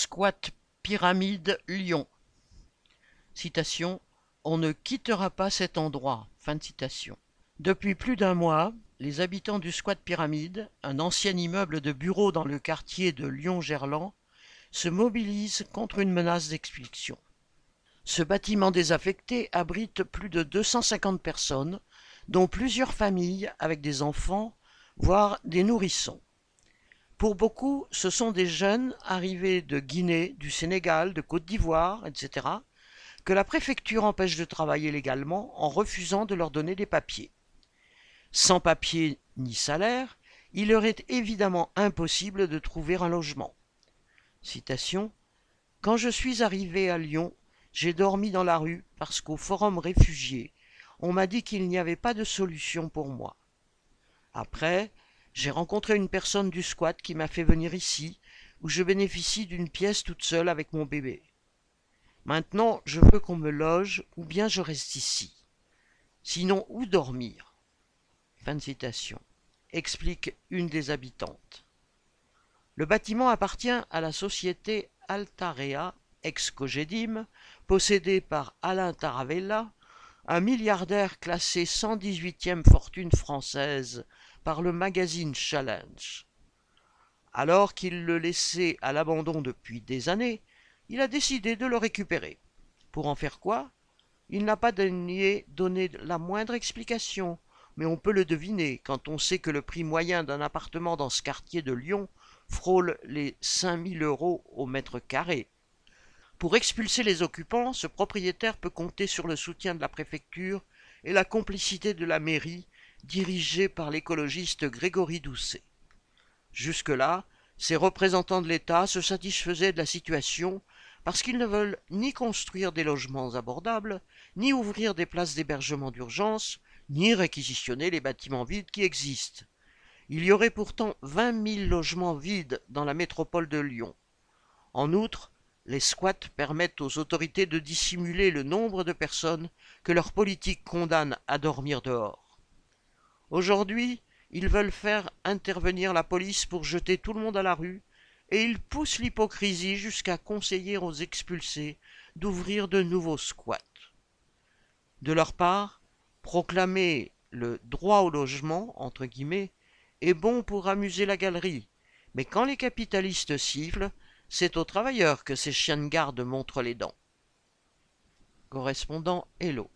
Squat Pyramide Lyon. On ne quittera pas cet endroit. Depuis plus d'un mois, les habitants du squat Pyramide, un ancien immeuble de bureaux dans le quartier de Lyon-Gerland, se mobilisent contre une menace d'expulsion. Ce bâtiment désaffecté abrite plus de 250 personnes, dont plusieurs familles avec des enfants, voire des nourrissons. Pour beaucoup, ce sont des jeunes arrivés de Guinée, du Sénégal, de Côte d'Ivoire, etc., que la préfecture empêche de travailler légalement en refusant de leur donner des papiers. Sans papiers ni salaire, il leur est évidemment impossible de trouver un logement. Citation Quand je suis arrivé à Lyon, j'ai dormi dans la rue parce qu'au forum réfugié, on m'a dit qu'il n'y avait pas de solution pour moi. Après, j'ai rencontré une personne du squat qui m'a fait venir ici, où je bénéficie d'une pièce toute seule avec mon bébé. Maintenant, je veux qu'on me loge ou bien je reste ici. Sinon, où dormir? Explique une des habitantes. Le bâtiment appartient à la société Altarea, ex-Cogedim, possédée par Alain Taravella, un milliardaire classé 118e fortune française par le magazine Challenge. Alors qu'il le laissait à l'abandon depuis des années, il a décidé de le récupérer. Pour en faire quoi? Il n'a pas daigné donner la moindre explication, mais on peut le deviner quand on sait que le prix moyen d'un appartement dans ce quartier de Lyon frôle les 5000 euros au mètre carré. Pour expulser les occupants, ce propriétaire peut compter sur le soutien de la préfecture et la complicité de la mairie dirigée par l'écologiste Grégory Doucet. Jusque-là, ces représentants de l'État se satisfaisaient de la situation parce qu'ils ne veulent ni construire des logements abordables, ni ouvrir des places d'hébergement d'urgence, ni réquisitionner les bâtiments vides qui existent. Il y aurait pourtant vingt mille logements vides dans la métropole de Lyon. En outre, les squats permettent aux autorités de dissimuler le nombre de personnes que leur politique condamne à dormir dehors. Aujourd'hui, ils veulent faire intervenir la police pour jeter tout le monde à la rue, et ils poussent l'hypocrisie jusqu'à conseiller aux expulsés d'ouvrir de nouveaux squats. De leur part, proclamer le droit au logement, entre guillemets, est bon pour amuser la galerie, mais quand les capitalistes sifflent, c'est aux travailleurs que ces chiens de garde montrent les dents. Correspondant Hello.